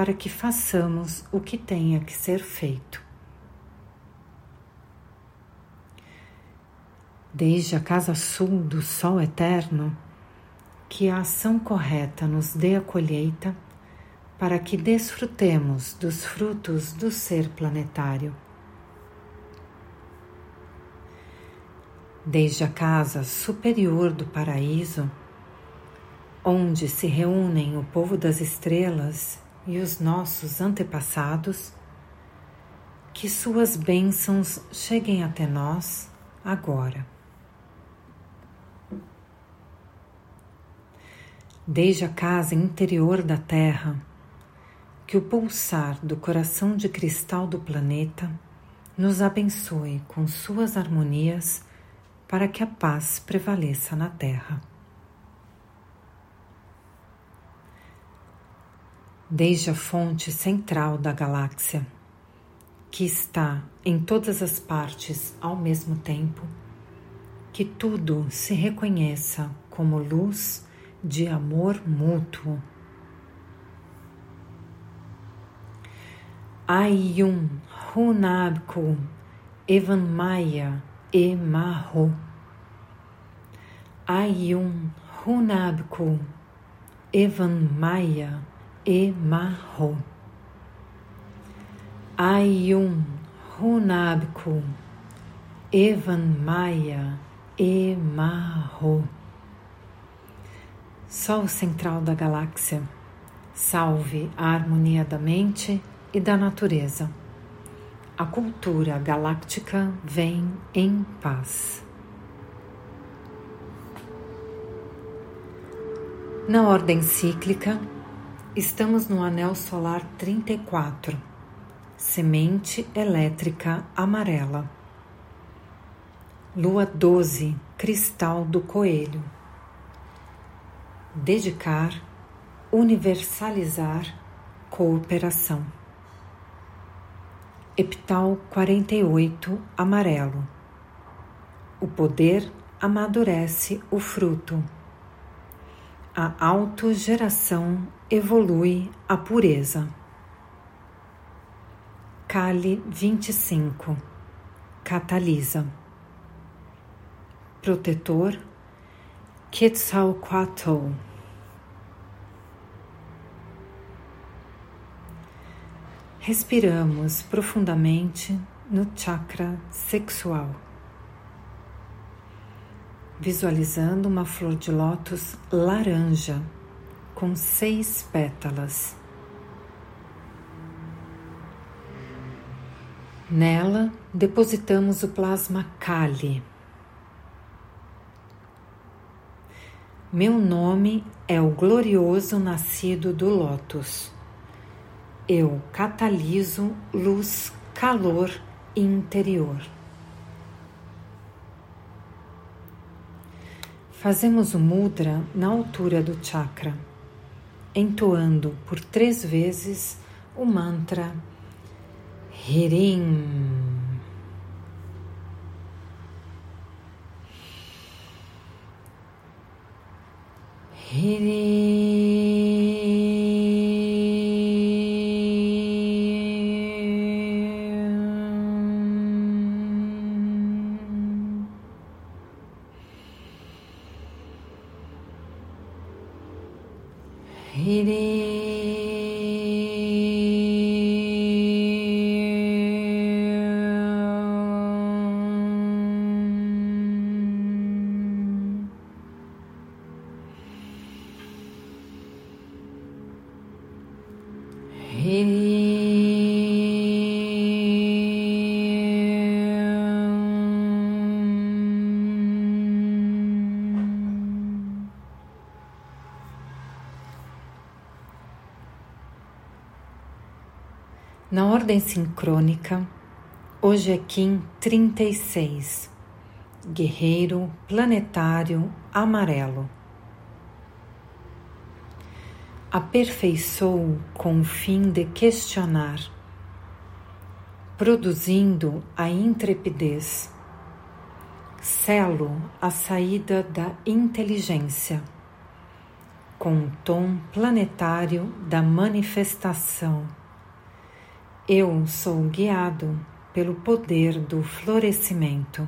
para que façamos o que tenha que ser feito. Desde a casa sul do Sol Eterno, que a ação correta nos dê a colheita para que desfrutemos dos frutos do ser planetário. Desde a casa superior do paraíso, onde se reúnem o povo das estrelas e os nossos antepassados, que suas bênçãos cheguem até nós agora. Desde a casa interior da Terra, que o pulsar do coração de cristal do planeta nos abençoe com suas harmonias para que a paz prevaleça na Terra. Desde a fonte central da galáxia, que está em todas as partes ao mesmo tempo, que tudo se reconheça como luz de amor mútuo. Ayun Hunabku Evan Maya e Maho. Ayun Hunabku Evan Maya e Maho. Ayun Hunabku Evan Maya e Maho. Sol central da galáxia, salve a harmonia da mente e da natureza a cultura galáctica vem em paz. Na ordem cíclica, estamos no anel solar 34, semente elétrica amarela. Lua 12, cristal do coelho. Dedicar, universalizar, cooperação. Epital 48 amarelo. O poder amadurece o fruto. A autogeração evolui a pureza. Kali 25 Catalisa. Protetor Quetzalcoatl Respiramos profundamente no chakra sexual, visualizando uma flor de lótus laranja com seis pétalas. Nela depositamos o plasma Kali. Meu nome é o glorioso nascido do Lótus eu cataliso luz, calor interior. Fazemos o mudra na altura do chakra, entoando por três vezes o mantra Hirim. Hirim. hitting. Na ordem sincrônica, hoje é Kim 36, Guerreiro Planetário Amarelo. Aperfeiçoo com o fim de questionar, produzindo a intrepidez. Selo a saída da inteligência, com o tom planetário da manifestação eu sou guiado pelo poder do florescimento.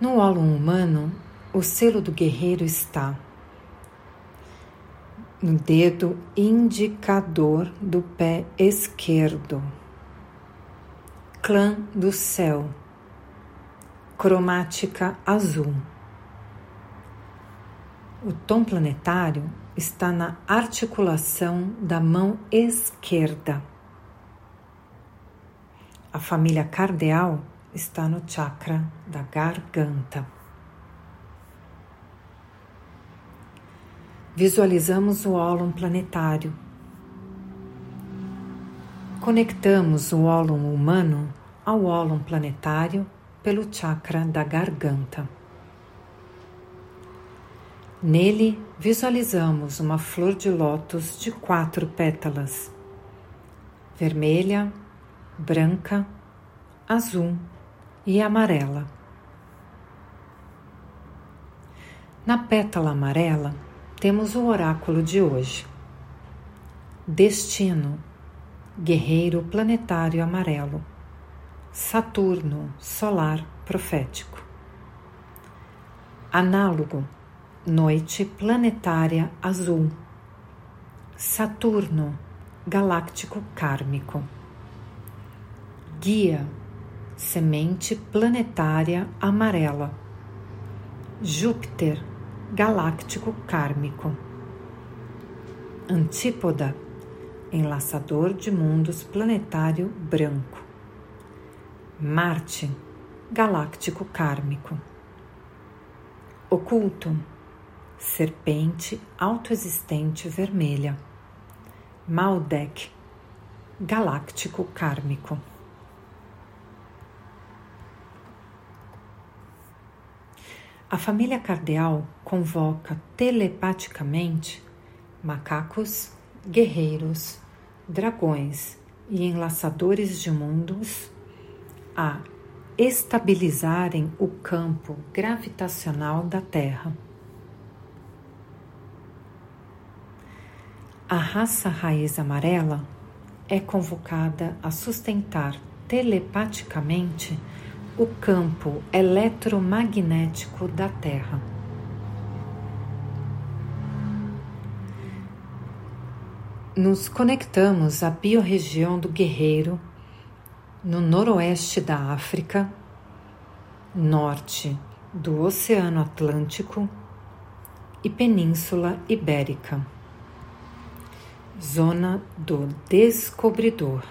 No ólon humano, o selo do guerreiro está no dedo indicador do pé esquerdo. Clã do céu, cromática azul. O tom planetário está na articulação da mão esquerda. A família cardeal está no chakra da garganta. Visualizamos o ólon planetário. Conectamos o ólon humano ao ólon planetário pelo chakra da garganta. Nele visualizamos uma flor de lótus de quatro pétalas: vermelha, branca, azul e amarela. Na pétala amarela temos o oráculo de hoje. Destino, guerreiro planetário amarelo. Saturno, solar profético. Análogo, Noite planetária azul. Saturno, galáctico kármico. Guia, semente planetária amarela. Júpiter, galáctico kármico. Antípoda, enlaçador de mundos planetário branco. Marte, galáctico kármico. Oculto, serpente autoexistente vermelha, Maldek, galáctico kármico. A família cardeal convoca telepaticamente macacos, guerreiros, dragões e enlaçadores de mundos a estabilizarem o campo gravitacional da Terra A raça raiz amarela é convocada a sustentar telepaticamente o campo eletromagnético da Terra. Nos conectamos à biorregião do Guerreiro, no noroeste da África, norte do Oceano Atlântico e Península Ibérica. Zona do Descobridor.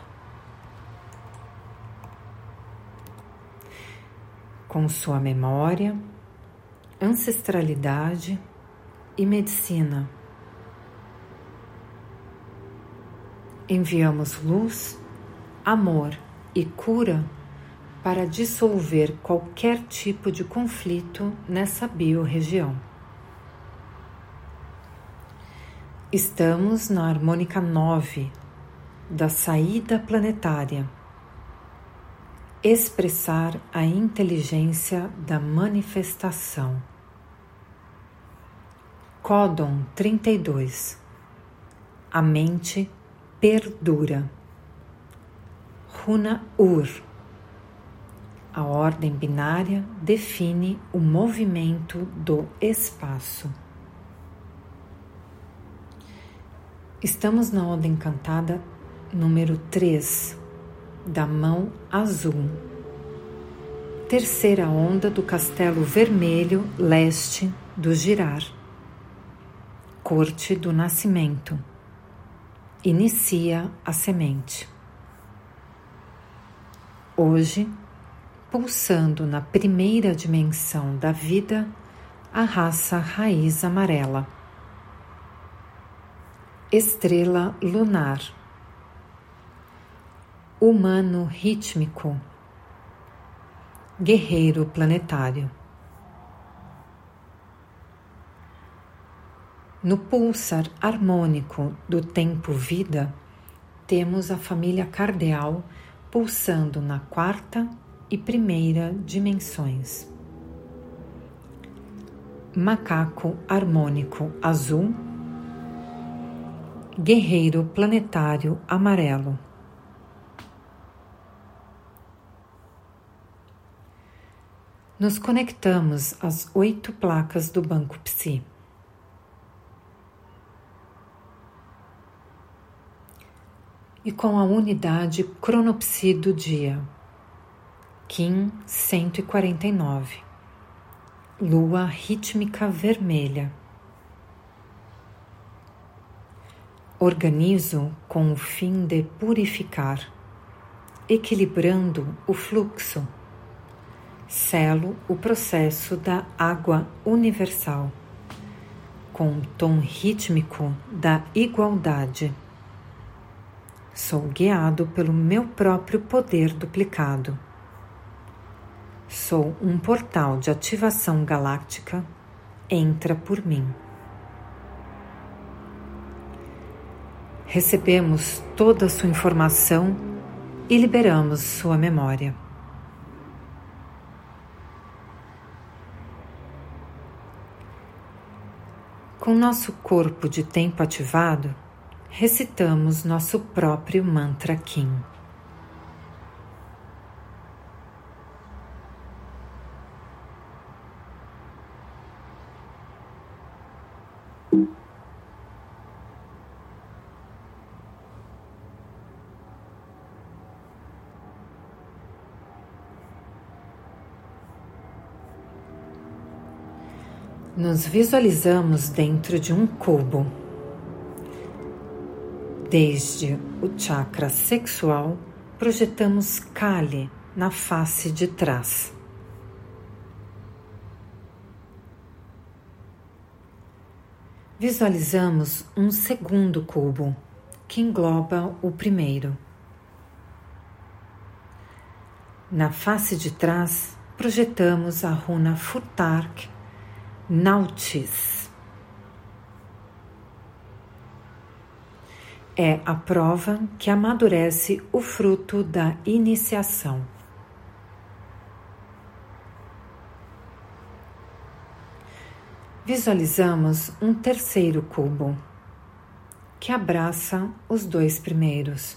Com sua memória, ancestralidade e medicina. Enviamos luz, amor e cura para dissolver qualquer tipo de conflito nessa biorregião. Estamos na harmônica 9 da saída planetária. Expressar a inteligência da manifestação. Códon 32 A mente perdura. Runa Ur A ordem binária define o movimento do espaço. Estamos na onda encantada número 3, da mão azul. Terceira onda do castelo vermelho leste do girar. Corte do nascimento. Inicia a semente. Hoje, pulsando na primeira dimensão da vida, a raça raiz amarela Estrela lunar, humano rítmico, guerreiro planetário. No pulsar harmônico do tempo-vida, temos a família cardeal pulsando na quarta e primeira dimensões. Macaco harmônico azul, guerreiro planetário amarelo. Nos conectamos às oito placas do Banco Psi. e com a unidade cronopsi do dia. Kim 149. Lua rítmica vermelha. Organizo com o fim de purificar, equilibrando o fluxo. Selo o processo da água universal, com o tom rítmico da igualdade Sou guiado pelo meu próprio poder duplicado. Sou um portal de ativação galáctica. Entra por mim. Recebemos toda a sua informação e liberamos sua memória. Com nosso corpo de tempo ativado, recitamos nosso próprio mantra Kim. Nos visualizamos dentro de um cubo Desde o chakra sexual, projetamos Kali na face de trás. Visualizamos um segundo cubo que engloba o primeiro. Na face de trás, projetamos a runa Futark Nautis. é a prova que amadurece o fruto da iniciação. Visualizamos um terceiro cubo que abraça os dois primeiros.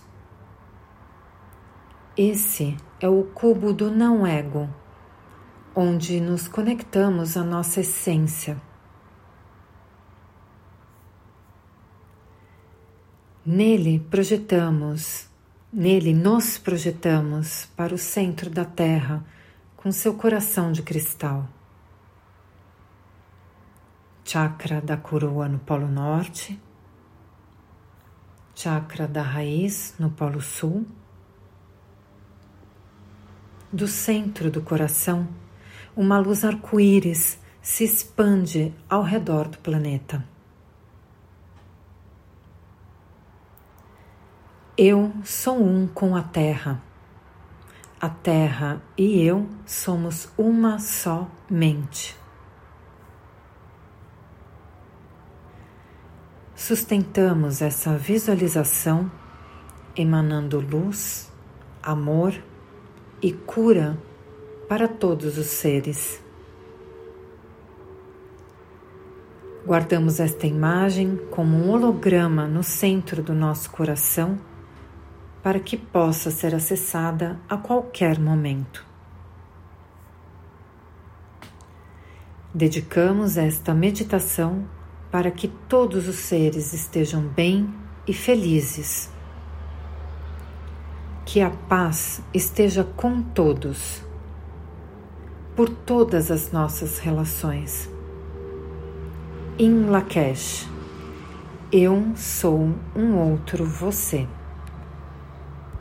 Esse é o cubo do não-ego, onde nos conectamos à nossa essência Nele projetamos, nele nos projetamos para o centro da Terra com seu coração de cristal. Chakra da coroa no Polo Norte, chakra da raiz no Polo Sul. Do centro do coração, uma luz arco-íris se expande ao redor do planeta. Eu sou um com a Terra. A Terra e eu somos uma só mente. Sustentamos essa visualização emanando luz, amor e cura para todos os seres. Guardamos esta imagem como um holograma no centro do nosso coração para que possa ser acessada a qualquer momento. Dedicamos esta meditação para que todos os seres estejam bem e felizes. Que a paz esteja com todos, por todas as nossas relações. Em Lakesh, eu sou um outro você.